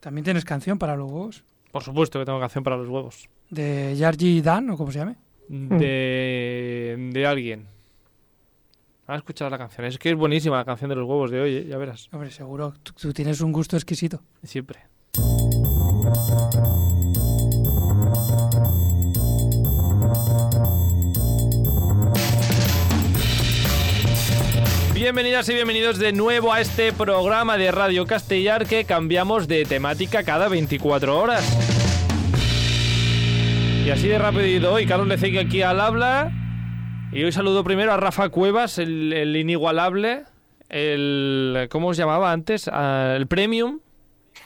¿También tienes canción para los huevos? Por supuesto que tengo canción para los huevos. ¿De Yargi Dan o como se llame? De, de alguien. ¿Has escuchado la canción? Es que es buenísima la canción de los huevos de hoy, ¿eh? ya verás. Hombre, seguro. Tú, tú tienes un gusto exquisito. Siempre. Bienvenidas y bienvenidos de nuevo a este programa de Radio Castellar que cambiamos de temática cada 24 horas. Y así de ido hoy, Carlos Leceque aquí al habla. Y hoy saludo primero a Rafa Cuevas, el, el inigualable, el... ¿Cómo os llamaba antes? Ah, el Premium.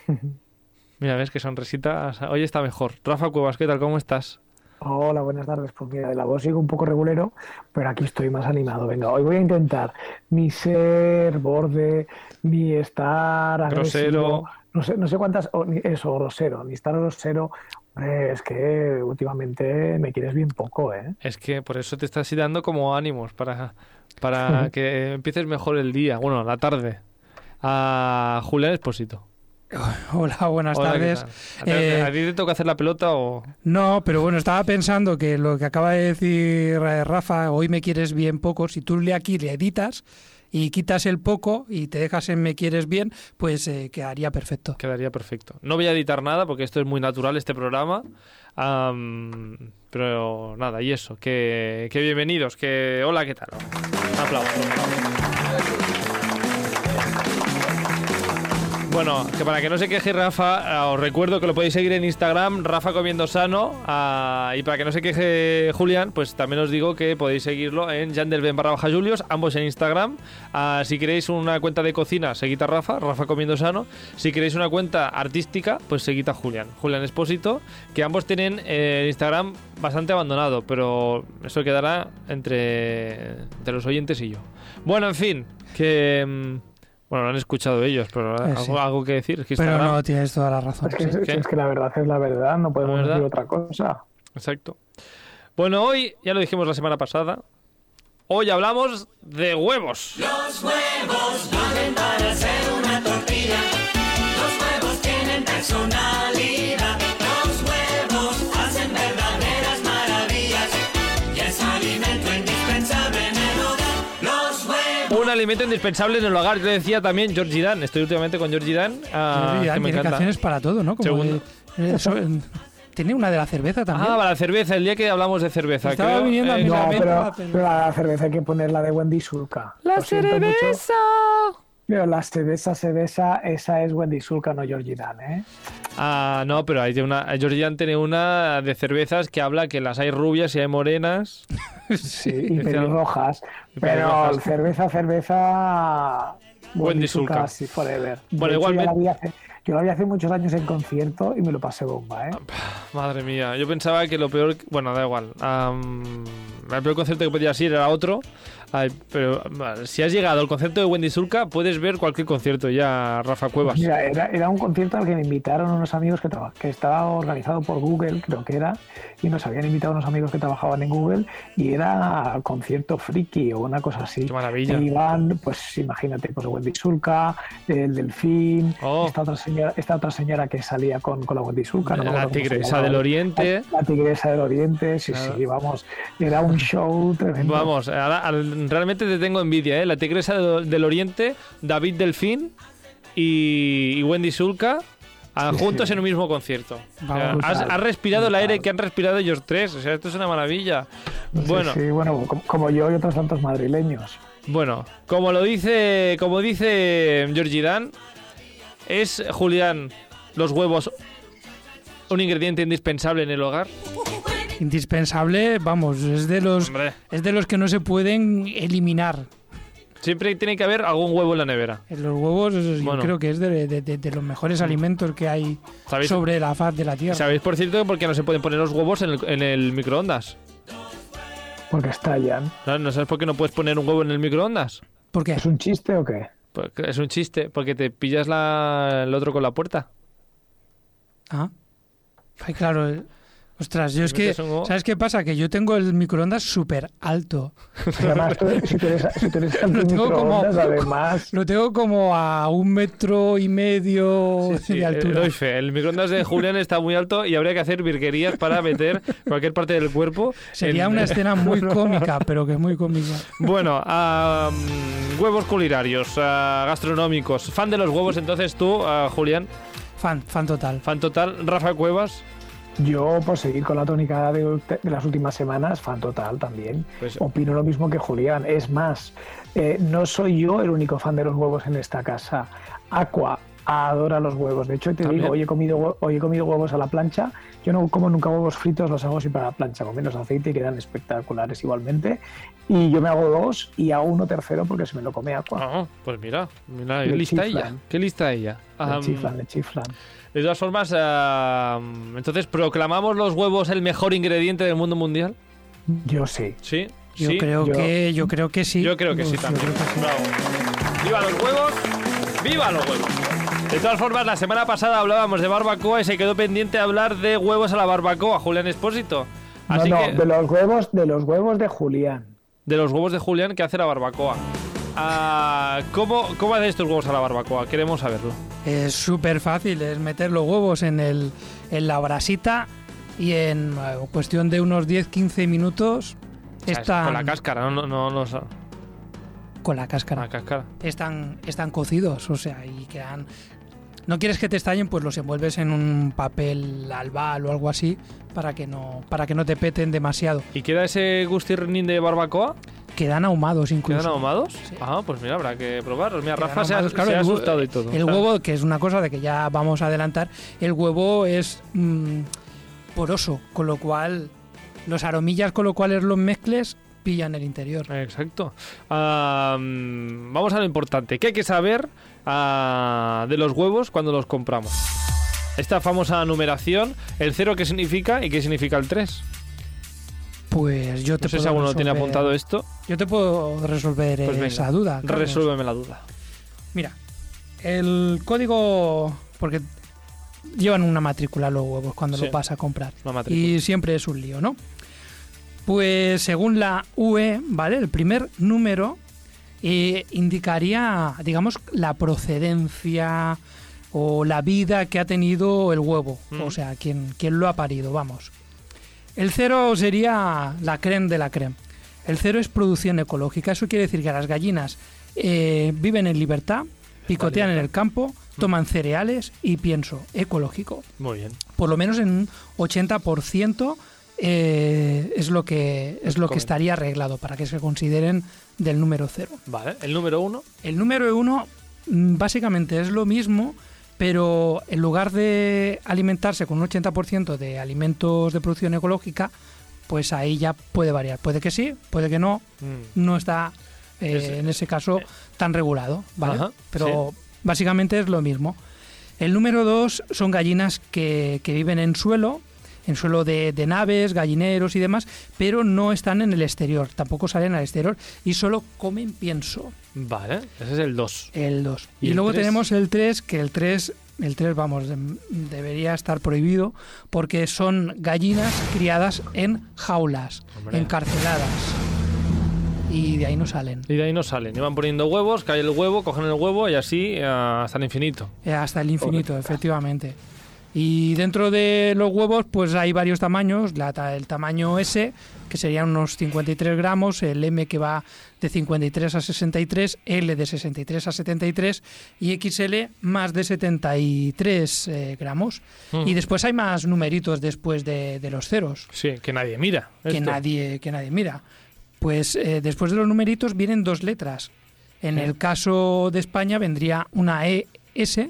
Mira, ves que sonrisita. Hoy está mejor. Rafa Cuevas, ¿qué tal? ¿Cómo estás? Hola, buenas tardes. Pues mira, de la voz sigo un poco regulero, pero aquí estoy más animado. Venga, hoy voy a intentar ni ser borde, ni estar agresivo. Grosero. No sé, no sé cuántas, o ni- eso, grosero, ni estar grosero. Hombre, es que últimamente me quieres bien poco, ¿eh? Es que por eso te estás dando como ánimos para, para que empieces mejor el día, bueno, la tarde. A Julián Espósito. Hola, buenas Hola, ¿qué tardes. tal? ¿A ti- Eh, ¿A ti te toca hacer la pelota o...? No, pero bueno, estaba pensando que lo que acaba de decir Rafa, hoy me quieres bien poco, si tú le aquí le editas y quitas el poco y te dejas en me quieres bien, pues eh, quedaría perfecto. Quedaría perfecto. No voy a editar nada porque esto es muy natural, este programa. Am, pero nada, y eso, que, que bienvenidos, que hola, ¿qué tal? Aplausos. Bueno, que para que no se queje Rafa, eh, os recuerdo que lo podéis seguir en Instagram, Rafa Comiendo Sano, ah, y para que no se queje Julián, pues también os digo que podéis seguirlo en Jandelben barra baja Julios, ambos en Instagram. Ah, si queréis una cuenta de cocina, seguid a Rafa, Rafa Comiendo Sano. Si queréis una cuenta artística, pues seguid a Julián, Julián Espósito, que ambos tienen eh, Instagram bastante abandonado, pero eso quedará entre, entre los oyentes y yo. Bueno, en fin, que... Bueno, lo han escuchado ellos, pero Eh, sí. algo, algo que decir. es que Pero no, tienes toda la razón. Es que, sí. es, ¿Qué? es que la verdad es la verdad, no podemos verdad. decir otra cosa. Exacto. Bueno, hoy, ya lo dijimos la semana pasada, hoy hablamos de huevos. Los huevos valen para hacer una tortilla. Los huevos tienen personalidad. Alimento indispensable en el hogar. Yo decía también Georgie Dan. Estoy últimamente con Georgie Dan. ah, Georgie Dan que me tiene encanta. canciones para todo, ¿no? Como Segundo. de- eh, so- tiene una de la cerveza también. Ah, para la cerveza, el día que hablamos de cerveza. Estaba creo, viniendo a eh, mí No, pero, pero la cerveza hay que ponerla de Wendy Sulca. La Lo siento mucho, cerveza. Pero la cerveza, cerveza, esa es Wendy Sulca, no Georgie Dan, ¿eh? Ah, no, pero hay una. Georgie Dan tiene una de cervezas que habla que las hay rubias y hay morenas. Sí, y pelirrojas. Pero cerveza, cerveza. Wendy Sulca. sí, forever. Bueno, igualmente- Yo la, vi hace, muchos años en concierto y me lo pasé bomba, ¿eh? Madre mía, yo pensaba que lo peor. Bueno, da igual. El peor concierto que podías ir era otro. Ay, pero si has llegado al concierto de Wendy Sulca, puedes ver cualquier concierto ya, Rafa Cuevas. Mira, era, era un concierto al que me invitaron unos amigos que, que estaba organizado por Google, creo que era, y nos habían invitado unos amigos que trabajaban en Google, y era concierto friki o una cosa así. Qué maravilla. Y iban, pues imagínate, pues Wendy Sulca, el Delfín, Oh. esta, otra señora, esta otra señora que salía con, con la Wendy Sulca. no la tigresa del Oriente. La tigresa del Oriente, sí, Claro. sí, vamos, era un show tremendo. Vamos, ahora- al- realmente te tengo envidia, ¿eh? La tigresa del, del Oriente, David Delfín y, y Wendy Sulca. ah, juntos en un mismo concierto. O sea, has, respirado el aire que han respirado ellos tres. O sea, esto es una maravilla. Sí, Bueno, sí, bueno, como, como yo y otros tantos madrileños. Bueno, como lo dice, como dice Georgie Dan, es Julián los huevos un ingrediente indispensable en el hogar. Indispensable, vamos, es de los Hombre, es de los que no se pueden eliminar. siempre tiene que haber algún huevo en la nevera. Los huevos, eso yo Bueno. creo que es de, de- de- de los mejores alimentos que hay ¿Sabéis? sobre la faz de la tierra. ¿Sabéis por cierto por qué no se pueden poner los huevos en el, en el microondas? Porque estallan. ¿No, ¿No sabes por qué no puedes poner un huevo en el microondas? ¿Por qué? ¿Es un chiste o qué? Porque es un chiste, porque te pillas la, el otro con la puerta. Ah. Ay, claro. Ostras, yo es que. ¿sabes qué pasa? Que yo tengo el microondas súper alto. Además, tú- si tú eres, si tú eres Lo tengo como- antimicroondas, además, Lo tengo como a un metro y medio Sí, sí, de eh, altura. El microondas de Julián está muy alto y habría que hacer virguerías para meter cualquier parte del cuerpo. Sería en- una escena muy cómica, pero que es muy cómica. Bueno, mm, huevos culinarios, ah, gastronómicos. Fan de los huevos, entonces tú, ah, Julián, Fan, fan total. fan total. Rafa Cuevas, yo por seguir con la tónica de, de las últimas semanas, fan total también. Pues- Opino lo mismo que Julián. Es más, eh, no soy yo el único fan de los huevos en esta casa. Aqua adora los huevos. De hecho, te También. digo, hoy he, comido, hoy he comido huevos a la plancha. Yo no como nunca huevos fritos, los hago siempre a la plancha, con menos aceite y quedan espectaculares igualmente. Y yo me hago dos y hago uno tercero porque se me lo come Aqua. Ah, pues mira, mira, qué lista chiflan. ella. Qué lista ella. Le chiflan, le chiflan. de todas formas, ah, entonces, ¿proclamamos los huevos el mejor ingrediente del mundo mundial? Yo sí. Sí. Yo sí. creo yo- que yo creo que sí. Yo creo que sí Yo también. creo que sí. Bravo. ¡Viva los huevos! ¡Viva los huevos! De todas formas, la semana pasada hablábamos de barbacoa y se quedó pendiente hablar de huevos a la barbacoa, Julián Espósito. No, Así no, que, de los huevos, de los huevos de Julián. de los huevos de Julián que hace la barbacoa. Ah, ¿cómo, ¿Cómo hace estos huevos a la barbacoa? Queremos saberlo. Es súper fácil, es meter los huevos en, el, en la brasita y en eh, cuestión de unos 10-15 minutos O sea, es están Con la cáscara, no, no, no, no, no, con la cáscara. la cáscara. Están, están cocidos, o sea, y quedan... No quieres que te estallen, pues los envuelves en un papel albal o algo así para que no, para que no te peten demasiado. ¿Y queda ese gustirrinín de barbacoa? Quedan ahumados incluso. ¿Quedan ahumados? Sí. Ah, pues mira, habrá que probarlos. Mira, Rafa se ha, claro, se ha asustado y todo. El Claro. huevo, que es una cosa de que ya vamos a adelantar, el huevo es mm, poroso, con lo cual los aromillas con lo cuales los mezcles pillan el interior. Exacto. Vamos a lo importante. ¿Qué hay que saber ah, de los huevos cuando los compramos? Esta famosa numeración, el cero qué significa y qué significa el 3. Pues yo te No sé puedo si alguno tiene apuntado esto. Yo te puedo resolver Pues venga, esa duda. Carlos. Resuélveme la duda. Mira, el código, porque llevan una matrícula los huevos cuando Sí. los vas a comprar. Y siempre es un lío, ¿no? Pues según la UE, ¿vale? El primer número eh, indicaría, digamos, la procedencia o la vida que ha tenido el huevo. Mm. O sea, quién, quién lo ha parido, vamos. El cero sería la creme de la creme. El cero es producción ecológica. Eso quiere decir que las gallinas eh, viven en libertad, picotean en el campo, toman cereales y pienso ecológico Muy bien. por lo menos en un 80% eh, es lo que es lo que estaría arreglado para que se consideren del número cero. Vale. El número uno. El número uno mm, básicamente es lo mismo, pero en lugar de alimentarse con un 80% de alimentos de producción ecológica, pues ahí ya puede variar. Puede que sí, puede que no, Mm. no está eh, Es- en ese caso tan regulado, ¿vale? Ajá, Pero básicamente es lo mismo. El número dos son gallinas que, que viven en suelo, en suelo de, de naves, gallineros y demás, pero no están en el exterior, tampoco salen al exterior y solo comen pienso, Vale. Ese es el 2. el 2. ¿Y luego tres? tenemos el 3, que el 3, el 3 vamos, debería estar prohibido porque son gallinas criadas en jaulas, Hombre. encarceladas. Y de ahí no salen. Y de ahí no salen. Y van poniendo huevos, cae el huevo, cogen el huevo y así ah, hasta el infinito. Eh, Hasta el infinito, efectivamente. Y dentro de los huevos, pues hay varios tamaños. La el tamaño S, que serían unos 53 gramos, el M que va de 53 a 63, L de 63 a 73 y XL más de 73 eh, gramos. Mm. Y después hay más numeritos después de, de los ceros, Sí, que nadie mira. que esto. nadie, que nadie mira. Pues eh, después de los numeritos vienen dos letras. En el caso de España vendría una ES,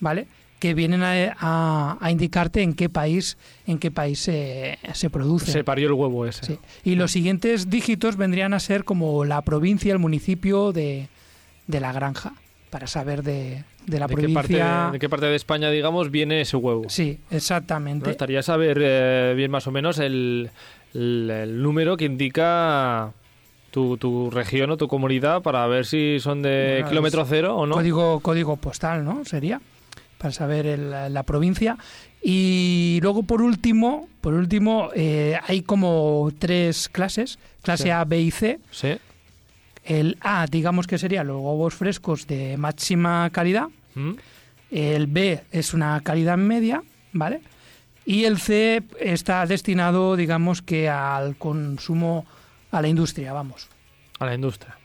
¿vale? Que vienen a, a- a indicarte en qué país, en qué país se, se produce. Se parió el huevo ese. Sí. Y los siguientes dígitos vendrían a ser como la provincia, el municipio de, de la granja, para saber de, de la ¿De qué, provincia. parte, ¿De qué parte de España, digamos, viene ese huevo? Sí, exactamente. Estaría saber eh, bien más o menos el, el- el número que indica tu, tu región o tu comunidad para ver si son de Bueno, kilómetro cero o no. Código, código postal, ¿no? Sería. Para saber el- la provincia. Y luego por último, por último eh, hay como tres clases, clase Sí. A, B y C. Sí. El A, digamos que serían los huevos frescos de máxima calidad. ¿Mm? El B es una calidad media, ¿vale? Y el C está destinado, digamos que al consumo, a la industria, vamos. A la industria.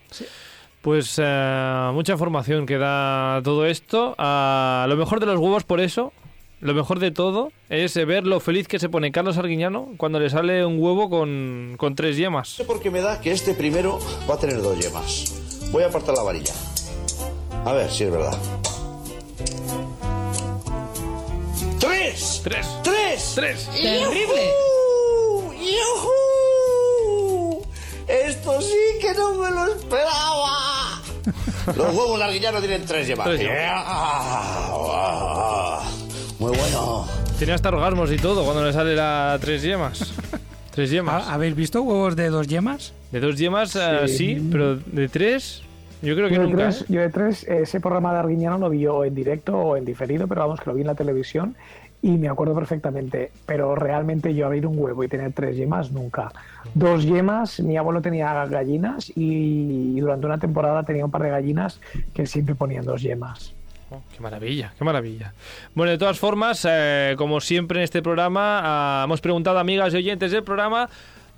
Pues eh, mucha información que da todo esto. Ah, lo mejor de los huevos, por eso, lo mejor de todo, es ver lo feliz que se pone Carlos Arguiñano cuando le sale un huevo con, con tres yemas. sé por qué me da que este primero va a tener dos yemas. Voy a apartar la varilla. A ver si es verdad. ¡Tres! ¡Tres! ¡Tres! ¡Tres! ¡Terrible! ¡Yujú! ¡Yujú! Esto sí que no me lo esperaba. Los huevos de arguillano tienen tres yemas. Tres yemas. Yeah. Muy bueno. Tiene hasta orgasmos y todo cuando le sale la tres yemas. tres yemas. ¿Ha- ¿Habéis visto huevos de dos yemas? De dos yemas, sí, Sí. pero de tres, yo creo que Yo de, nunca. tres, ¿eh? yo de tres, ese programa de Arguiñano lo vi yo en directo o en diferido, pero vamos, que lo vi en la televisión y me acuerdo perfectamente. Pero realmente yo abrir un huevo y tener tres yemas, nunca. Dos yemas, mi abuelo tenía gallinas y durante una temporada tenía un par de gallinas que siempre ponían dos yemas. Oh, qué maravilla, qué maravilla. Bueno, de todas formas, eh, como siempre en este programa, ah, hemos preguntado a amigas y oyentes del programa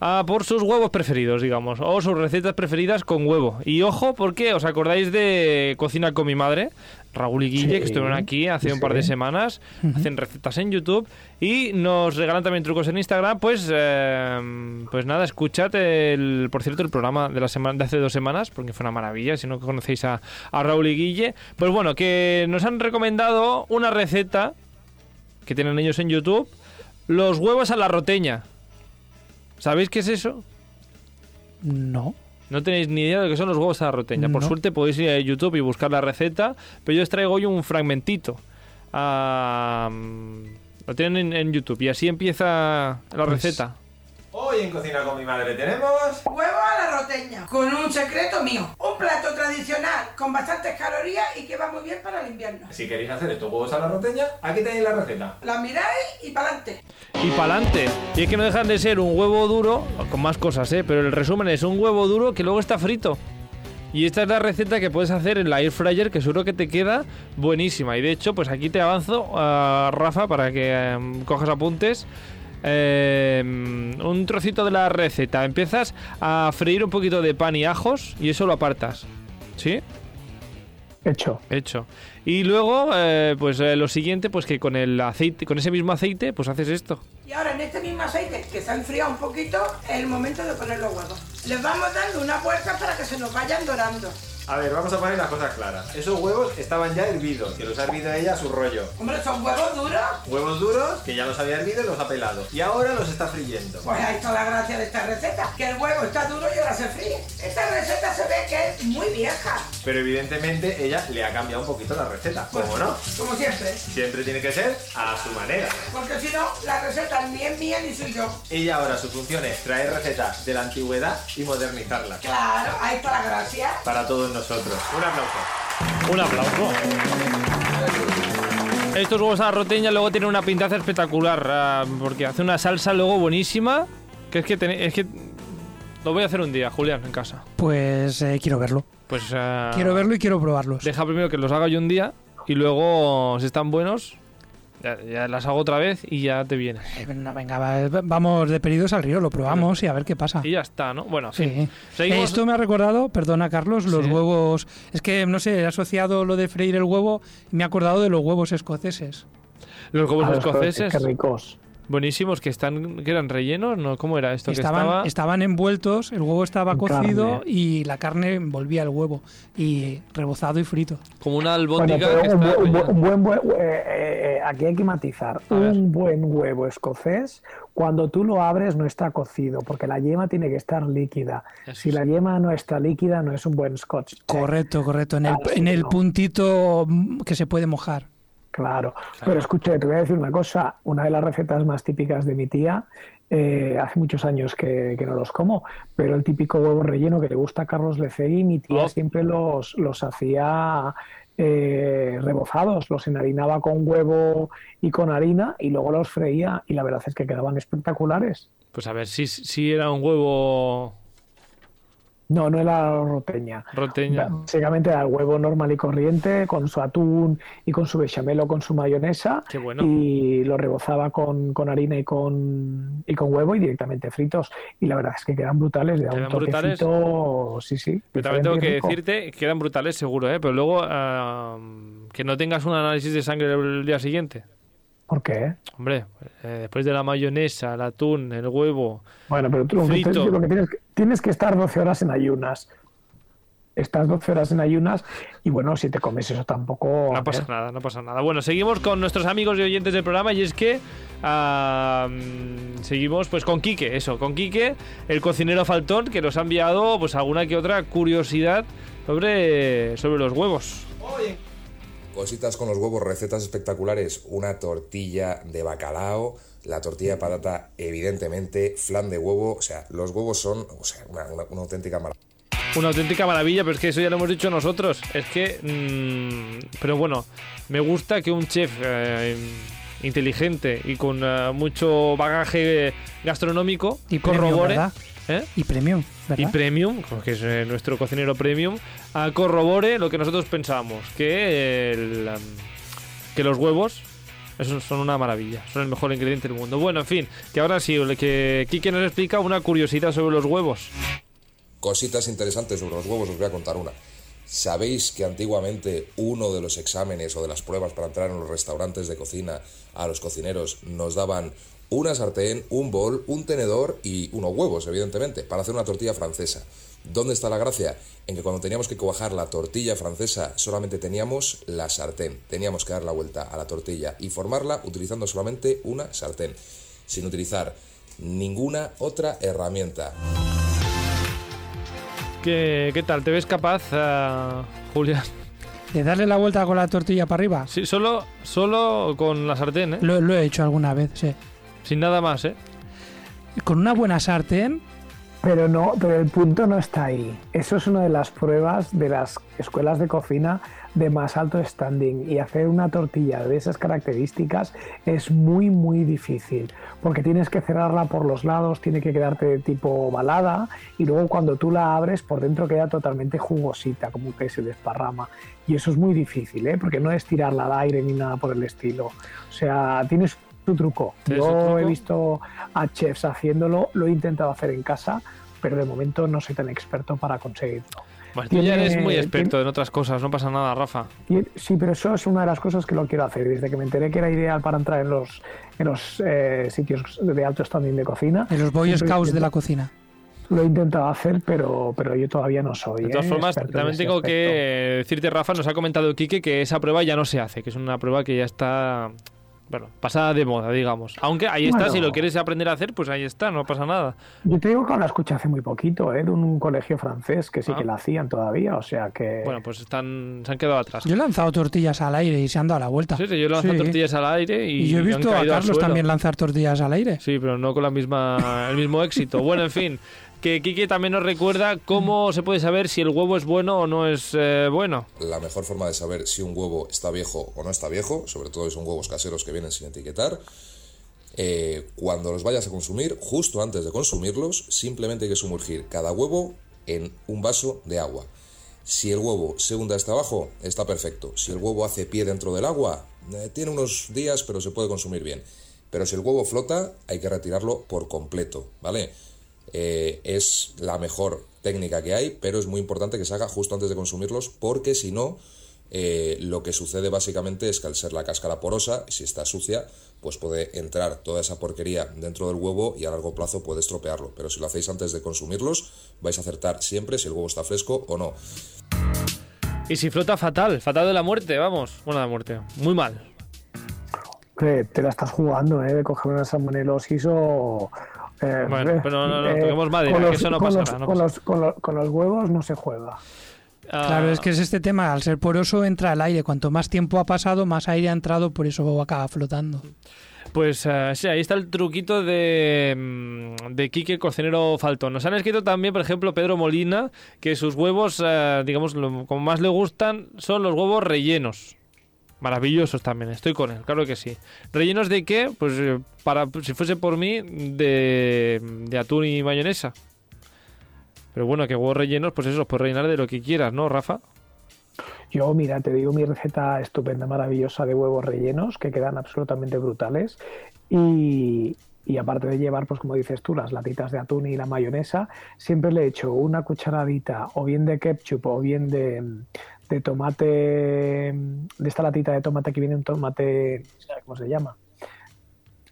ah, por sus huevos preferidos, digamos, o sus recetas preferidas con huevo. Y ojo, porque os acordáis de Cocina con mi madre, Raúl y Guille, Sí, que estuvieron aquí hace un par de semanas, hacen recetas en YouTube y nos regalan también trucos en Instagram. Pues, eh, pues nada, escuchad, el, por cierto, el programa de, la semana, de hace dos semanas, porque fue una maravilla, si no conocéis a, a Raúl y Guille. Pues bueno, que nos han recomendado una receta que tienen ellos en YouTube, los huevos a la roteña. ¿Sabéis qué es eso? No. No tenéis ni idea de lo que son los huevos a la roteña. Por No. suerte podéis ir a YouTube y buscar la receta, pero yo os traigo hoy un fragmentito. Ah, mm, lo tienen en, en YouTube y así empieza la Pues- receta. Hoy en Cocina con mi madre tenemos... Huevo a la roteña, con un secreto mío. Un plato tradicional con bastantes calorías y que va muy bien para el invierno. Si queréis hacer estos huevos a la roteña, aquí tenéis la receta. La miráis y para adelante. Y pa'lante. Y es que no dejan de ser un huevo duro, con más cosas, ¿eh? Pero el resumen es un huevo duro que luego está frito. Y esta es la receta que puedes hacer en la air fryer, que seguro que te queda buenísima. Y de hecho, pues aquí te avanzo, a Rafa, para que em, cojas apuntes. Em, un trocito de la receta. Empiezas a freír un poquito de pan y ajos y eso lo apartas. ¿Sí? Hecho. Hecho. Y luego, eh, pues eh, lo siguiente, pues que con el aceite, con ese mismo aceite, pues haces esto. Y ahora en este mismo aceite que se ha enfriado un poquito, es el momento de poner los huevos. Les vamos dando una vuelta para que se nos vayan dorando. A ver, vamos a poner las cosas claras. Esos huevos estaban ya hervidos, que los ha hervido ella a su rollo. Hombre, son huevos duros. Huevos duros, que ya los había hervido y los ha pelado. Y ahora los está friendo. Pues ahí está la gracia de esta receta, que el huevo está duro y ahora se fríe. Esta receta se ve que es muy vieja, Pero evidentemente ella le ha cambiado un poquito la receta. ¿Cómo no? como siempre. Siempre tiene que ser a su manera. Porque si no, la receta ni es mía ni soy yo. Ella ahora su función es traer recetas de la antigüedad y modernizarlas. Claro, ahí está la gracia. Para todos nosotros. Un aplauso. Un aplauso. Estos huevos a la roteña luego tienen una pintaza espectacular, ah, porque hace una salsa luego buenísima, que es que, tene- es que lo voy a hacer un día, Julián, en casa. Pues eh, quiero verlo. Pues ah, Quiero verlo y quiero probarlos. deja primero que los haga yo un día y luego, si están buenos, ya, ya las hago otra vez y ya te vienes. Eh, venga, venga, va- vamos de pedidos al río, lo probamos y a ver qué pasa. Y ya está, ¿no? Bueno, fin. Sí. Seguimos- Esto me ha recordado, perdona Carlos, los Sí. huevos. Es que, no sé, he asociado lo de freír el huevo y me he acordado de los huevos escoceses. Los huevos A los escoceses, Qué ricos. Buenísimos, que están que eran rellenos, ¿no? ¿Cómo era esto? que Estaban, estaba... estaban envueltos, el huevo estaba cocido carne. y la carne envolvía el huevo y rebozado y frito. Como una Bueno, albóndiga pero que un, está bu- un bu- rellena. un buen, buen- eh, eh, eh, aquí hay que matizar. A ver. Un buen huevo escocés, cuando tú lo abres no está cocido, porque la yema tiene que estar líquida. Eso si sí. la yema no está líquida, no es un buen scotch. Correcto, correcto. En el, en el no. puntito mm, que se puede mojar. Claro. Pero escuche, te voy a decir una cosa. Una de las recetas más típicas de mi tía, eh, hace muchos años que, que no los como, pero el típico huevo relleno que le gusta a Carlos Lecegui, mi tía Oh. siempre los, los hacía eh, rebozados, los enharinaba con huevo y con harina y luego los freía y la verdad es que quedaban espectaculares. Pues a ver, si, si era un huevo No, no era roteña. roteña. Básicamente era el huevo normal y corriente con su atún y con su bechamel o con su mayonesa Qué bueno. y lo rebozaba con, con harina y con, y con huevo y directamente fritos. Y la verdad es que quedan brutales, le da un ¿Quedan brutales? sí, sí. Pero también tengo que decirte que quedan brutales seguro, ¿eh? Pero luego ah, que no tengas un análisis de sangre el día siguiente. ¿Por qué? Hombre, eh, después de la mayonesa, el atún, el huevo... Bueno, pero tú Frito. lo que tienes, que- tienes que estar 12 horas en ayunas. Estás 12 horas en ayunas y bueno, si te comes eso tampoco... No pasa ver, nada, no pasa nada. Bueno, seguimos con nuestros amigos y oyentes del programa y es que seguimos pues con Quique, eso, con Quique, el cocinero faltón, que nos ha enviado pues alguna que otra curiosidad sobre, sobre los huevos. Cositas con los huevos, recetas espectaculares, una tortilla de bacalao, la tortilla de patata, evidentemente, flan de huevo, o sea, los huevos son o sea, una, una- una auténtica maravilla. Una auténtica maravilla, pero es que eso ya lo hemos dicho nosotros. Es que... mm, pero bueno, me gusta que un chef eh, inteligente y con eh, mucho bagaje gastronómico Y premium, corrobore... ¿verdad? ¿eh? Y premium, ¿verdad? y premium, que es eh, nuestro cocinero premium, a corrobore lo que nosotros pensábamos, que, el, um, que los huevos esos son una maravilla, son el mejor ingrediente del mundo. Bueno, en fin, que ahora sí, que Kike nos explica una curiosidad sobre los huevos. Cositas interesantes sobre los huevos, os voy a contar una. ¿Sabéis que antiguamente uno de los exámenes o de las pruebas para entrar en los restaurantes de cocina a los cocineros nos daban una sartén, un bol, un tenedor y unos huevos, evidentemente, para hacer una tortilla francesa? ¿Dónde está la gracia? En que cuando teníamos que cuajar la tortilla francesa solamente teníamos la sartén. Teníamos que dar la vuelta a la tortilla y formarla utilizando solamente una sartén, sin utilizar ninguna otra herramienta. ¿Qué, qué tal? ¿Te ves capaz, eh, Julián? De darle la vuelta con la tortilla para arriba. Sí, solo, solo con la sartén, ¿eh? Lo, lo he hecho alguna vez, sí. Sin nada más, ¿eh? Con una buena sartén, Pero no, pero el punto no está ahí. Eso es una de las pruebas de las escuelas de cocina de más alto standing y hacer una tortilla de esas características es muy muy difícil porque tienes que cerrarla por los lados, tiene que quedarte de tipo ovalada y luego cuando tú la abres por dentro queda totalmente jugosita como que se desparrama y eso es muy difícil ¿eh? porque no es tirarla al aire ni nada por el estilo. O sea, tienes tu truco. ¿Tienes su Yo truco? he visto a chefs haciéndolo, lo he intentado hacer en casa, pero de momento no soy tan experto para conseguirlo. Bueno, tú ya eres muy experto en otras cosas, no pasa nada, Rafa. Sí, pero eso es una de las cosas que lo quiero hacer. Desde que me enteré que era ideal para entrar en los, en los eh, sitios de alto standing de cocina, en los Boy Scouts de la cocina. lo he intentado hacer, pero, pero yo todavía no soy. De todas eh, formas, experto también tengo que decirte, Rafa, nos ha comentado Quique que esa prueba ya no se hace, que es una prueba que ya está, bueno, pasada de moda, digamos. Aunque ahí está, Bueno. si lo quieres aprender a hacer, pues ahí está, no pasa nada. Yo te digo que la escuché hace muy poquito, ¿eh? de un colegio francés que sí Ah. que la hacían todavía, o sea que... Bueno, pues están, se han quedado atrás. Yo he lanzado tortillas al aire y se han dado la vuelta. Sí, sí, yo lanzo Sí. tortillas al aire y, Y yo he visto a caído Carlos también lanzar tortillas al aire. Sí, pero no con la misma, el mismo éxito. Bueno, en fin, que Quique también nos recuerda cómo se puede saber si el huevo es bueno o no es eh, bueno. La mejor forma de saber si un huevo está viejo o no está viejo, sobre todo si son huevos caseros que vienen sin etiquetar, eh, cuando los vayas a consumir, justo antes de consumirlos, simplemente hay que sumergir cada huevo en un vaso de agua. Si el huevo se hunde hasta abajo, está perfecto. Si el huevo hace pie dentro del agua, eh, tiene unos días, pero se puede consumir bien. Pero si el huevo flota, hay que retirarlo por completo, ¿vale? Eh, es la mejor técnica que hay, pero es muy importante que se haga justo antes de consumirlos, porque si no, eh, lo que sucede básicamente es que al ser la cáscara porosa, si está sucia, pues puede entrar toda esa porquería dentro del huevo y a largo plazo puede estropearlo. Pero si lo hacéis antes de consumirlos, vais a acertar siempre si el huevo está fresco o no. Y si flota fatal, fatal de la muerte, vamos. Bueno, de la muerte, muy mal. te la estás jugando, ¿eh? De coger una salmonelosis o... eh, Bueno, eh, pero no, no, eh, toquemos madera, con que los- eso no pasará, los- no con, los, con, los, con los huevos no se juega. Ah, Claro, es que es este tema, al ser poroso entra el aire. Cuanto más tiempo ha pasado, más aire ha entrado, por eso acaba flotando. Pues eh, sí, ahí está el truquito de, mm, de Quique el Cocinero Faltón. Nos han escrito también, por ejemplo, Pedro Molina, que sus huevos, eh, digamos, lo, como más le gustan, son los huevos rellenos. Maravillosos también, estoy con él, claro que sí. ¿Rellenos de qué? Pues eh, para, si fuese por mí, de, de atún y mayonesa. Pero bueno, que huevos rellenos, pues eso, los puedes rellenar de lo que quieras, ¿no, Rafa? Yo, mira, te digo mi receta estupenda, maravillosa de huevos rellenos que quedan absolutamente brutales. Y, y aparte de llevar, pues como dices tú, las latitas de atún y la mayonesa, siempre le echo una cucharadita o bien de ketchup o bien de, de tomate, de esta latita de tomate que viene un tomate, ¿cómo se llama?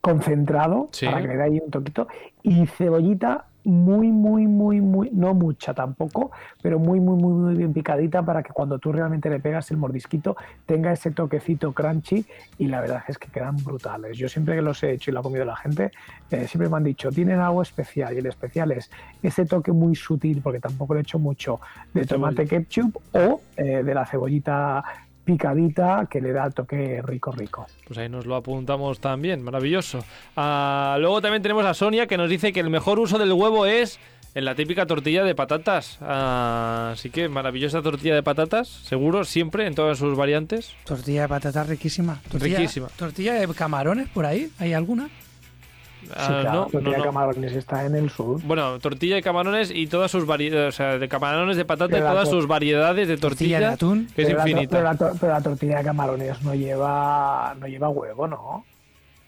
Concentrado, Sí. para que le dé ahí un toquito, y cebollita muy, muy, muy, muy, no mucha tampoco, pero muy, muy, muy, muy bien picadita para que cuando tú realmente le pegas el mordisquito tenga ese toquecito crunchy y la verdad es que quedan brutales. Yo siempre que los he hecho y lo ha comido la gente, eh, siempre me han dicho, tienen algo especial y el especial es ese toque muy sutil, porque tampoco le he hecho mucho, de tomate ketchup o eh, de la cebollita picadita que le da el toque rico, rico. Pues ahí nos lo apuntamos también, maravilloso. Ah, luego también tenemos a Sonia que nos dice que el mejor uso del huevo es en la típica tortilla de patatas. Ah, así que maravillosa tortilla de patatas, seguro, siempre, en todas sus variantes. Tortilla de patata riquísima. Tortilla, Riquísima. Tortilla de camarones por ahí, ¿hay alguna? Ah, Sí, claro, no, tortilla no, de no. camarones está en el sur. Bueno, tortilla de camarones y todas sus variedades, o sea, de camarones de patata y Pero todas sus variedades de Tortilla tortilla, de atún. que es pero, la, tor- infinita. pero la tor- pero la tortilla de camarones no lleva, no lleva huevo, ¿no?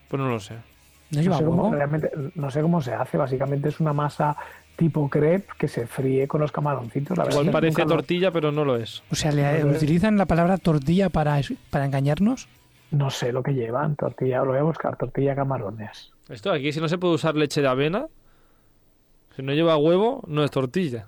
Pues no lo sé. ¿No No lleva sé, cómo, huevo? realmente, no sé cómo se hace. Básicamente es una masa tipo crepe que se fríe con los camaroncitos. La Igual parece lo- tortilla, pero no lo es. O sea, ¿le utilizan la palabra tortilla para, para engañarnos? No sé lo que llevan. Tortilla, lo voy a buscar. Tortilla de camarones. Esto aquí, si no se puede usar leche de avena, si no lleva huevo, no es tortilla.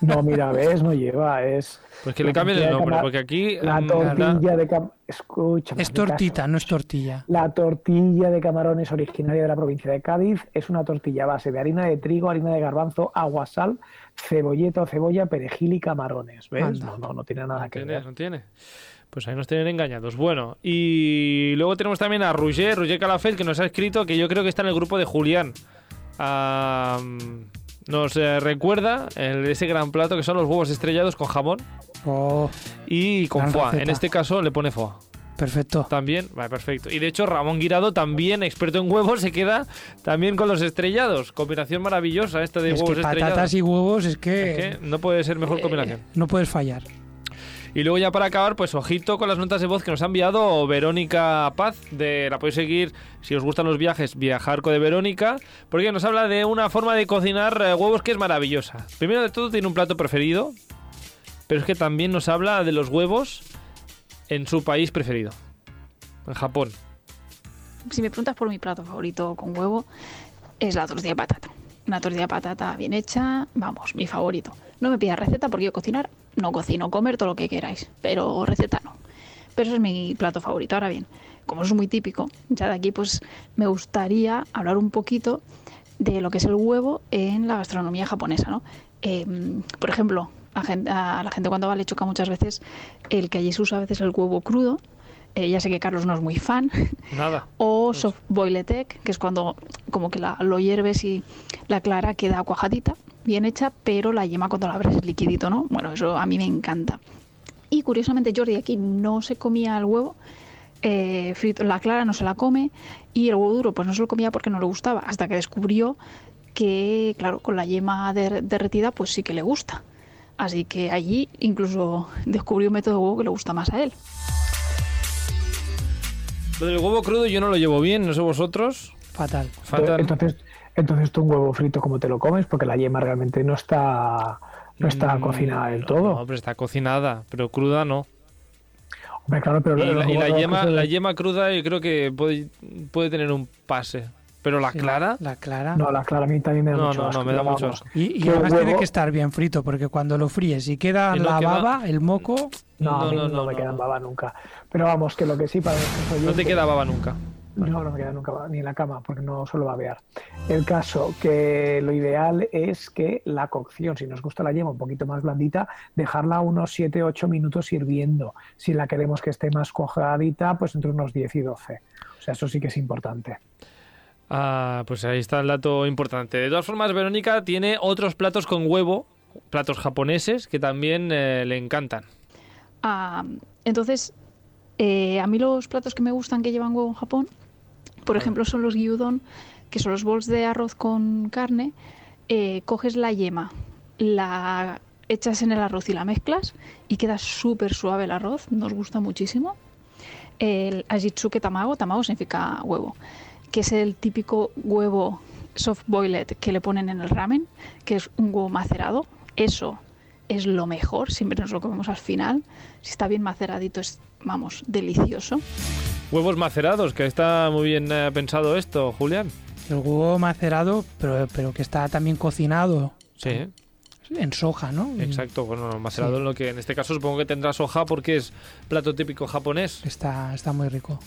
No, mira, ves, no lleva. Es Pues que La le cambien el nombre, porque aquí... la mm, tortilla de cam- Escúchame. Es caso. tortita, no es tortilla. La tortilla de camarones originaria de la provincia de Cádiz es una tortilla a base de harina de trigo, harina de garbanzo, agua, sal, cebolleta o cebolla, perejil y camarones. ¿Ves? Anda. No, no, no tiene nada No que tiene, ver. no tiene. Pues ahí nos tienen engañados. Bueno, y luego tenemos también a Roger, Roger Calafel, que nos ha escrito que yo creo que está en el grupo de Julián. Ah, nos eh, recuerda el- ese gran plato que son los huevos estrellados con jamón Oh, y con foie. receta. En este caso le pone foie. perfecto. También, vale, perfecto. Y de hecho, Ramón Guirado, también experto en huevos, se queda también con los estrellados. Combinación maravillosa esta de Es huevos que estrellados. patatas y huevos es que, Es que no puede ser mejor combinación. no puedes fallar. Y luego ya para acabar, pues ojito con las notas de voz que nos ha enviado Verónica Paz. De, la podéis seguir si os gustan los viajes, Viajarco de Verónica, porque nos habla de una forma de cocinar eh, huevos que es maravillosa. Primero de todo tiene un plato preferido, pero es que también nos habla de los huevos en su país preferido, en Japón. Si me preguntas por mi plato favorito con huevo, es la tortilla de patata. Una tortilla de patata bien hecha, vamos, mi favorito. No me pidas receta porque yo cocinar no cocino, comer todo lo que queráis, pero receta no. Pero eso es mi plato favorito. Ahora bien, como es muy típico, ya de aquí pues me gustaría hablar un poquito de lo que es el huevo en la gastronomía japonesa, ¿no? Eh, por ejemplo, a, gen- a la gente cuando va le choca muchas veces el que allí se usa a veces el huevo crudo. Eh, ya sé que Carlos no es muy fan, Nada. o soft boiled egg, que es cuando como que la, lo hierves y la clara queda cuajadita, bien hecha, pero la yema cuando la abres es liquidito, ¿no? Bueno, eso a mí me encanta. Y curiosamente Jordi aquí no se comía el huevo, eh, frito, la clara no se la come y el huevo duro pues no se lo comía porque no le gustaba, hasta que descubrió que, claro, con la yema der- derretida pues sí que le gusta. Así que allí incluso descubrió un método de huevo que le gusta más a él. Lo del huevo crudo yo no lo llevo bien, no sé vosotros. Fatal. Fatal. Entonces, entonces tú un huevo frito, ¿cómo te lo comes? Porque la yema realmente no está, no está Mm, cocinada del no, todo. No, pero está cocinada, pero cruda no. Hombre, claro, pero Y la, y la yema, la yema cruda yo creo que puede, puede tener un pase. Pero la Sí, clara, La clara. No, la clara a mí también me da No, mucho no, asco, no, me da mucho asco. Y, y además un tiene huevo- que estar bien frito, porque cuando lo fríes y queda Y no la queda- baba, el moco, No, a No, mí no, no, no, me no, quedan no. baba nunca. Pero vamos, que lo que sí para nuestros no te oyentes- queda baba nunca. No, no me queda nunca ni en la cama porque no suelo babear. El caso que lo ideal es que la cocción, si nos gusta la yema un poquito más blandita, dejarla unos 7-8 minutos hirviendo. Si la queremos que esté más cuajadita, pues entre unos 10 y 12. O sea, eso sí que es importante. Ah, pues ahí está el dato importante. De todas formas, Verónica tiene otros platos con huevo, platos japoneses, que también eh, le encantan. Ah, entonces, eh, a mí los platos que me gustan que llevan huevo en Japón, por ejemplo, son los gyudon, que son los bols de arroz con carne. Eh, coges la yema, la echas en el arroz y la mezclas y queda súper suave el arroz, nos gusta muchísimo. El ajitsuke tamago, tamago significa huevo, que es el típico huevo soft boiled que le ponen en el ramen, que es un huevo macerado. Eso es lo mejor, siempre nos lo comemos al final. Si está bien maceradito es, vamos, delicioso. Huevos macerados, que está muy bien eh, pensado esto, Julián. El huevo macerado, pero, pero que está también cocinado Sí, en soja, ¿no? exacto. Bueno, macerado Sí. en lo que en este caso supongo que tendrá soja porque es plato típico japonés. Está, está muy rico.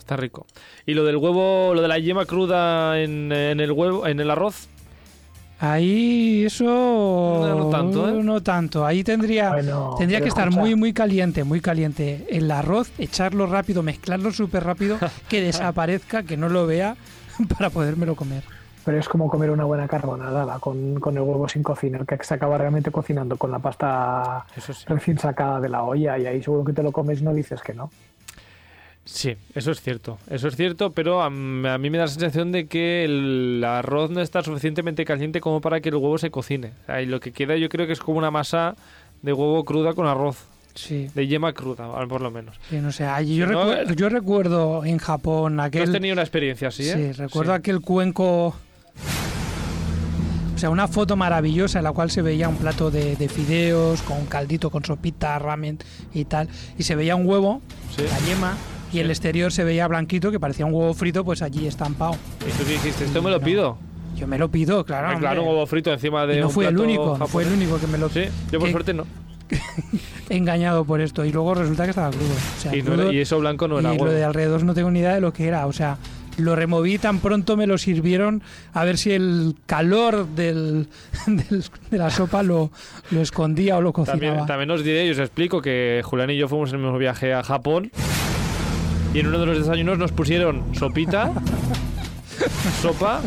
Está rico. Y lo del huevo, lo de la yema cruda en, en el huevo, en el arroz, Ahí eso No, no tanto, ¿eh? no tanto. Ahí tendría Bueno, tendría que estar escucha, muy muy caliente, muy caliente. El arroz, echarlo rápido, mezclarlo súper rápido, que desaparezca, que no lo vea para podérmelo comer. Pero es como comer una buena carbonada con, con el huevo sin cocinar, que se acaba realmente cocinando con la pasta sí. recién sacada de la olla y ahí seguro que te lo comes y no dices que no. Sí, eso es cierto. Eso es cierto, pero a, a mí me da la sensación de que el arroz no está suficientemente caliente como para que el huevo se cocine. O sea, y lo que queda yo creo que es como una masa de huevo cruda con arroz, Sí, de yema cruda, por lo menos. sí, no sé. Allí yo, Si no, recuer- eh, yo recuerdo en Japón ¿Tú has aquel. tenido una experiencia así, Sí, eh? recuerdo Sí. aquel cuenco. O sea, una foto maravillosa en la cual se veía un plato de, de fideos con caldito, con sopita, ramen y tal. Y se veía un huevo, Sí. la yema, y el exterior se veía blanquito, que parecía un huevo frito, pues allí estampado. ¿Y tú qué dijiste? Esto me lo pido. Yo me lo pido, claro. Ah, claro, un huevo frito encima de Y no un fui el plato único, no fue el único que me lo Sí, yo por que- suerte no. engañado por esto. Y luego resulta que estaba crudo. O sea, Y, no era- crudo, y eso blanco no era y lo de alrededor no tengo ni idea de lo que era. O sea, lo removí tan pronto me lo sirvieron a ver si el calor del, del- de la sopa lo, lo escondía o lo cocinaba. También, también os diré y os explico que Julián y yo fuimos en el mismo viaje a Japón y en uno de los desayunos nos pusieron sopita, sopa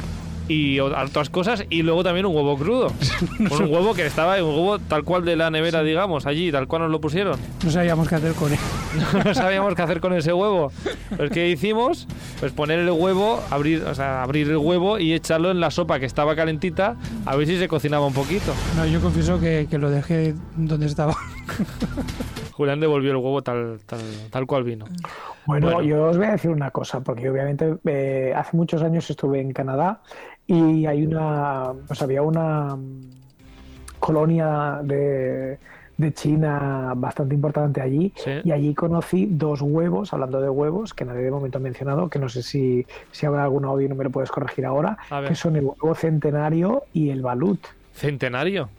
y otras cosas y luego también un huevo crudo. Un huevo que estaba, un huevo tal cual de la nevera, digamos, allí, tal cual nos lo pusieron. No sabíamos qué hacer con él. no sabíamos qué hacer con ese huevo. Pues ¿qué hicimos? Pues poner el huevo, abrir, o sea, abrir el huevo y echarlo en la sopa que estaba calentita a ver si se cocinaba un poquito. No, yo confieso que, que lo dejé donde estaba. Julián devolvió el huevo tal, tal, tal cual vino. Bueno, Bueno. yo os voy a decir una cosa, porque obviamente eh, hace muchos años estuve en Canadá y hay una, pues había una mm, colonia de, de China bastante importante allí Sí. y allí conocí dos huevos, hablando de huevos, que nadie de momento ha mencionado, que no sé si, si habrá algún audio y no me lo puedes corregir ahora, que son el huevo centenario y el balut. Centenario.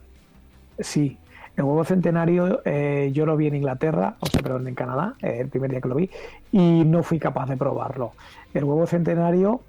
Sí, el huevo centenario eh, yo lo vi en Inglaterra, o sea, perdón, en Canadá, eh, el primer día que lo vi, y no fui capaz de probarlo. El huevo centenario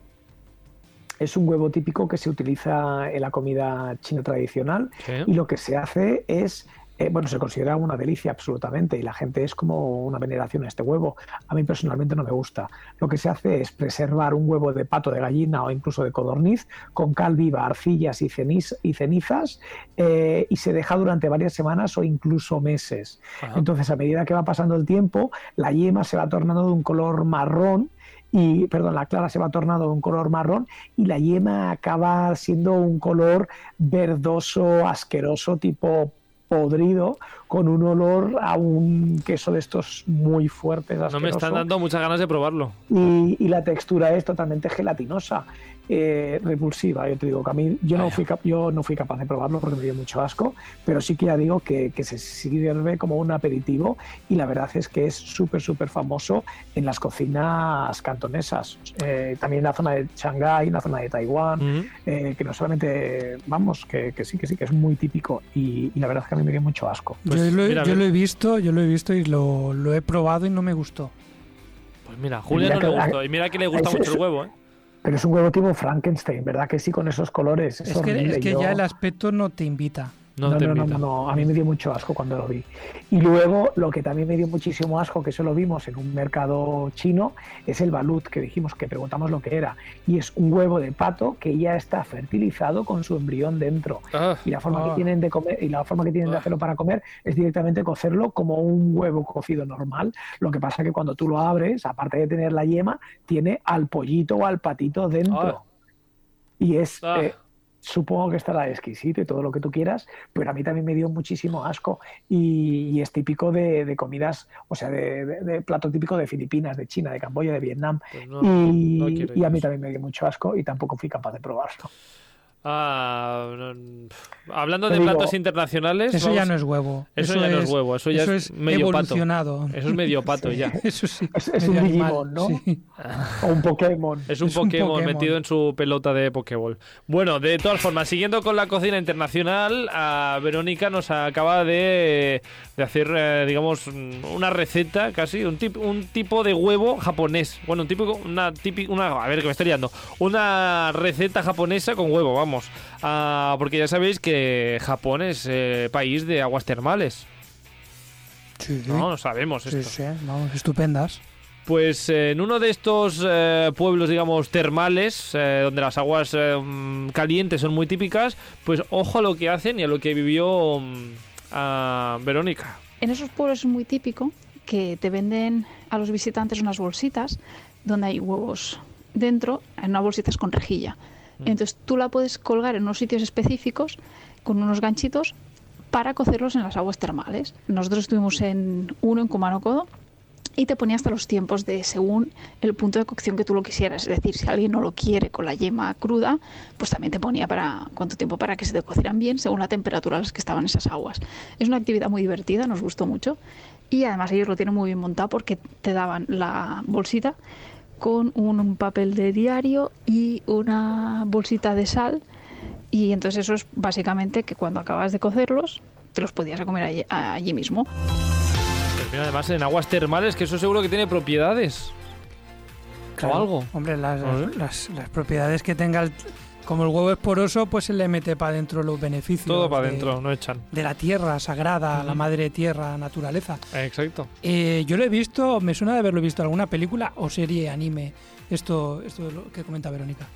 es un huevo típico que se utiliza en la comida china tradicional Sí. y lo que se hace es, eh, bueno, se considera una delicia absolutamente y la gente es como una veneración a este huevo. A mí personalmente no me gusta. Lo que se hace es preservar un huevo de pato de gallina o incluso de codorniz con cal viva, arcillas y, ceniz- y cenizas eh, y se deja durante varias semanas o incluso meses. Ajá. Entonces, a medida que va pasando el tiempo, la yema se va tornando de un color marrón y, perdón, la clara se va tornando un color marrón y la yema acaba siendo un color verdoso, asqueroso, tipo podrido, con un olor a un queso de estos muy fuertes, No me están asqueroso. dando muchas ganas de probarlo. y, y la textura es totalmente gelatinosa, eh, repulsiva. Yo te digo que a mí yo no, fui yo no fui capaz de probarlo porque me dio mucho asco, pero sí que ya digo que, que se sirve como un aperitivo y la verdad es que es súper, súper famoso en las cocinas cantonesas, Eh, también en la zona de Shanghái, en la zona de Taiwán, eh, que no solamente, vamos, que, que sí, que sí, que es muy típico y, y la verdad es que a mí me dio mucho asco. Pues, yo, lo, he- mira, yo me- lo he visto, yo lo he visto y lo, lo he probado y no me gustó. Pues mira, a Julia no Mira le que- gustó. Y mira que le gusta es- mucho el huevo, ¿eh? Pero es un huevo tipo Frankenstein, ¿verdad que sí? Con esos colores. Es, Es que, horrible, es que yo- ya el aspecto no te invita. No, No, te no, no, no, a mí me dio mucho asco cuando lo vi. Y luego, lo que también me dio muchísimo asco, que eso lo vimos en un mercado chino, es el balut, que dijimos que preguntamos lo que era. Y es un huevo de pato que ya está fertilizado con su embrión dentro. Ah, Y la forma Ah. que tienen de comer y la forma que tienen de Ah. hacerlo para comer es directamente cocerlo como un huevo cocido normal. Lo que pasa que cuando tú lo abres, aparte de tener la yema, tiene al pollito o al patito dentro. Y es Ah. eh, supongo que estará exquisito y todo lo que tú quieras, pero a mí también me dio muchísimo asco y, y es típico de, de comidas, o sea, de, de- de plato típico de Filipinas, de China, de Camboya, de Vietnam. pues no, y, no y a mí también me dio mucho asco y tampoco fui capaz de probarlo. Ah, hablando Te de digo, platos internacionales. Eso ya no es huevo. Eso ya no es huevo, eso ya es medio pato. evolucionado. Eso es medio pato ya. Eso sí. Es, es un Digimon, ¿no? sí. O un Pokémon. Es un, Es un Pokémon, Pokémon. metido en su pelota de Pokéball. Bueno, de todas formas, siguiendo con la cocina internacional, a Verónica nos acaba de, de hacer, eh, digamos, una receta casi, un, tip- un tipo de huevo japonés. Bueno, un típico, una típica, una, a ver que me estoy liando. Una receta japonesa con huevo, vamos. Ah, porque ya sabéis que Japón es eh, país de aguas termales. Sí, No, lo sabemos sí, esto. sí, vamos, estupendas. Pues eh, en uno de estos eh, pueblos, digamos, termales, eh, donde las aguas calientes son muy típicas, pues ojo a lo que hacen y a lo que vivió mm, a Verónica. En esos pueblos es muy típico que te venden a los visitantes unas bolsitas donde hay huevos dentro, en unas bolsitas con rejilla. Entonces tú la puedes colgar en unos sitios específicos con unos ganchitos para cocerlos en las aguas termales. Nosotros estuvimos en uno en Kumano Kodo y te ponía hasta los tiempos de según el punto de cocción que tú lo quisieras. Es decir, si alguien no lo quiere con la yema cruda, pues también te ponía para cuánto tiempo para que se te cocieran bien según la temperatura a las que estaban esas aguas. Es una actividad muy divertida, nos gustó mucho y además ellos lo tienen muy bien montado porque te daban la bolsita con un papel de diario y una bolsita de sal y entonces eso es básicamente que cuando acabas de cocerlos te los podías comer allí, allí mismo. Mira, además en aguas termales, que eso seguro que tiene propiedades. Claro. O algo. Hombre, las, las, las propiedades que tenga, el- como el huevo es poroso, pues se le mete para adentro los beneficios. Todo para de- adentro, no echan. De la tierra sagrada, la madre tierra, naturaleza. Exacto. Eh, yo lo he visto, me suena de haberlo visto en alguna película o serie, anime, esto, esto es lo que comenta Verónica.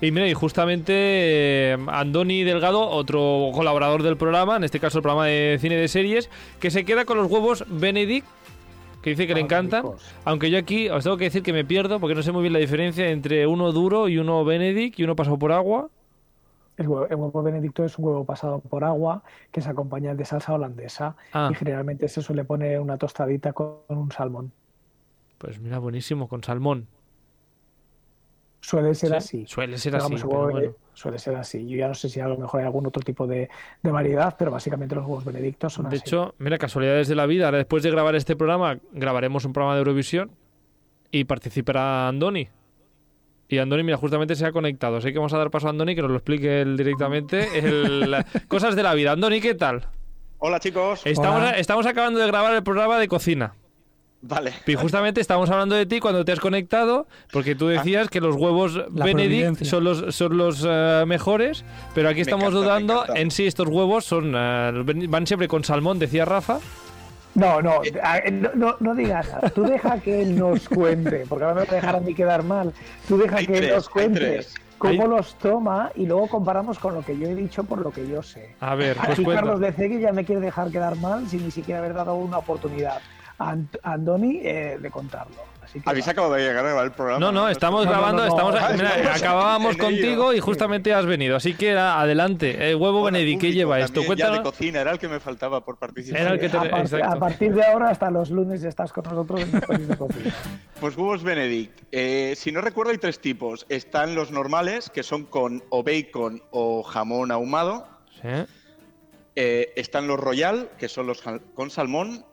Y mira, y justamente eh, Andoni Delgado, otro colaborador del programa, en este caso el programa de cine de series, que se queda con los huevos Benedict, que dice que le encantan. Aunque yo aquí os tengo que decir que me pierdo porque no sé muy bien la diferencia entre uno duro y uno Benedict y uno pasado por agua. El huevo, el huevo benedicto es un huevo pasado por agua que se acompaña de salsa holandesa Ah, y generalmente se suele poner una tostadita con un salmón. pues mira, buenísimo, con salmón. Suele ser Sí, así. Suele ser así, bueno. Suele ser así. Yo ya no sé si a lo mejor hay algún otro tipo de, de variedad, pero básicamente los huevos benedictos son De así. hecho, mira, casualidades de la vida. Ahora, después de grabar este programa, grabaremos un programa de Eurovisión y participará Andoni. Y Andoni, mira, justamente se ha conectado. Así que vamos a dar paso a Andoni que nos lo explique él directamente. El- cosas de la vida. Andoni, ¿qué tal? Hola chicos. Estamos, Hola. estamos acabando de grabar el programa de cocina. Vale. Y justamente estamos hablando de ti cuando te has conectado, porque tú decías que los huevos La Benedict son los, son los eh, mejores, pero aquí Me estamos encanta, dudando en si estos huevos son eh, van siempre con salmón, decía Rafa. No, no, a- no, no, no digas nada. Tú deja que él nos cuente, porque ahora me va a dejar a mí quedar mal. Tú deja Hay que él nos cuente cómo Hay- los toma y luego comparamos con lo que yo he dicho por lo que yo sé. A ver, pues Aquí. Carlos de Cegui ya me quiere dejar quedar mal sin ni siquiera haber dado una oportunidad a Andoni eh, de contarlo. Habéis acabado de llegar a grabar el programa. No, no, estamos no, grabando, no, estamos, no, mira, estamos acabábamos contigo y justamente has venido, así que adelante. El huevo Bueno, Benedict, ¿qué lleva esto? ya de Cuéntanos. cocina, era el que me faltaba por participar. Era el que te- a, par- a partir de ahora hasta los lunes estás con nosotros en de Cocina. Pues huevos Benedict. Eh, si no recuerdo, hay tres tipos. Están los normales, que son con o bacon o jamón ahumado. Sí. Eh, están los royal, que son los con salmón.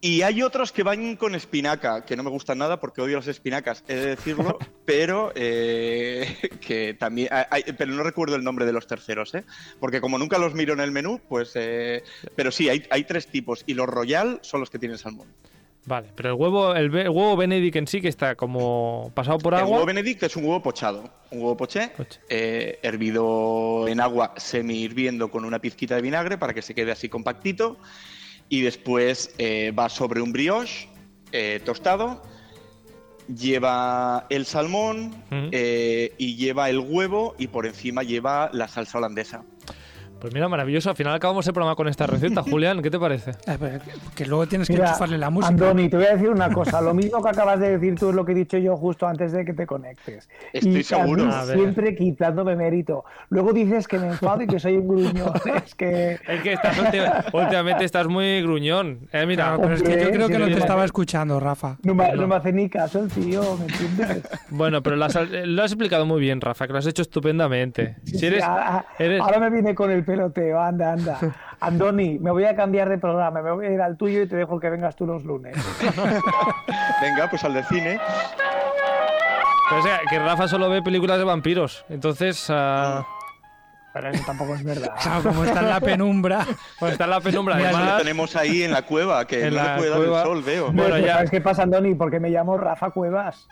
Y hay otros que van con espinaca, que no me gustan nada porque odio las espinacas, he de decirlo, pero eh, que también. hay- hay- pero no recuerdo el nombre de los terceros, ¿eh? Porque como nunca los miro en el menú, pues. eh, pero sí, hay, hay tres tipos. Y los royal son los que tienen salmón. Vale, pero el huevo, el, el huevo Benedict en sí, que está como pasado por El agua. huevo Benedict es un huevo pochado. Un huevo poché, eh, hervido en agua semi hirviendo con una pizquita de vinagre para que se quede así compactito. Y después eh, va sobre un brioche eh, tostado. Lleva el salmón eh, y lleva el huevo y por encima lleva la salsa holandesa. Pues mira, maravilloso. Al final acabamos el programa con esta receta. Julián, ¿qué te parece? Eh, pero que, que luego tienes que enchufarle la música. Andoni, te voy a decir una cosa. Lo mismo que acabas de decir tú es lo que he dicho yo justo antes de que te conectes. Estoy y seguro. a mí A ver. siempre quitándome mérito. Luego dices que me enfado y que soy un gruñón. Es que... Es que estás última- últimamente estás muy gruñón. Eh, mira, Claro, pero es que yo creo si que no te me- estaba escuchando, Rafa. No me, no me hace ni caso el tío, ¿me entiendes? bueno, pero eh, lo has explicado muy bien, Rafa, que lo has hecho estupendamente. Si eres, sí, a- a- eres- Ahora me viene con el peloteo, anda, anda. Andoni, me voy a cambiar de programa, me voy a ir al tuyo y te dejo que vengas tú los lunes. Venga, pues al de cine. pero es que- que Rafa solo ve películas de vampiros. Entonces, ah, Pero eso tampoco es verdad. Claro, como está en la penumbra. pues está en la penumbra. Lo Además, tenemos ahí en la cueva, que En no la le puede dar cueva. el sol, veo. Bueno, Pero ya- ¿Sabes qué pasa, Andoni? Porque me llamo Rafa Cuevas.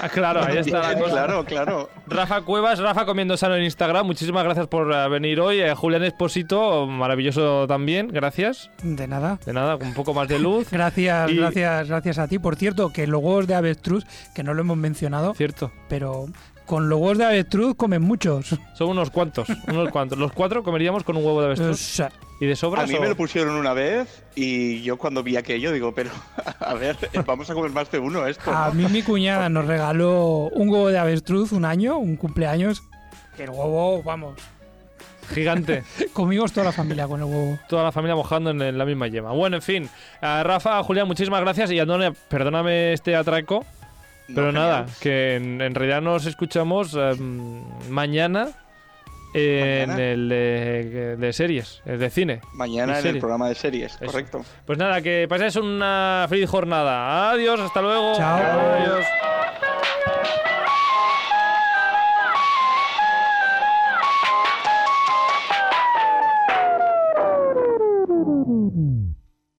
Ah, claro, ahí está la cosa. Claro, claro. Rafa Cuevas, Rafa comiendo sano en Instagram. Muchísimas gracias por eh, venir hoy. Eh, Julián Esposito, maravilloso también. Gracias. De nada. De nada, con un poco más de luz. Gracias, Y- gracias, gracias a ti. Por cierto, que los huevos de avestruz, que no lo hemos mencionado, Cierto. pero con los huevos de avestruz comen muchos. Son unos cuantos, unos cuantos. Los cuatro comeríamos con un huevo de O avestruz. sea, ¿Y de sobras A mí o- me lo pusieron una vez y yo cuando vi aquello digo, pero a ver, vamos a comer más de uno esto. a mí mi cuñada nos regaló un huevo de avestruz un año, un cumpleaños. que El huevo, vamos, Gigante. comimos toda la familia con el huevo. Toda la familia mojando en, en la misma yema. Bueno, en fin. A Rafa, Julián, muchísimas gracias. Y Andone, perdóname este atraco. No, Pero genial. nada, que en, en realidad nos escuchamos em, mañana en Mañana. el de, de series, el de cine. Mañana en el series. programa de series, Eso. correcto. Pues nada, que paséis una feliz jornada. Adiós, hasta luego. Chao. Adiós.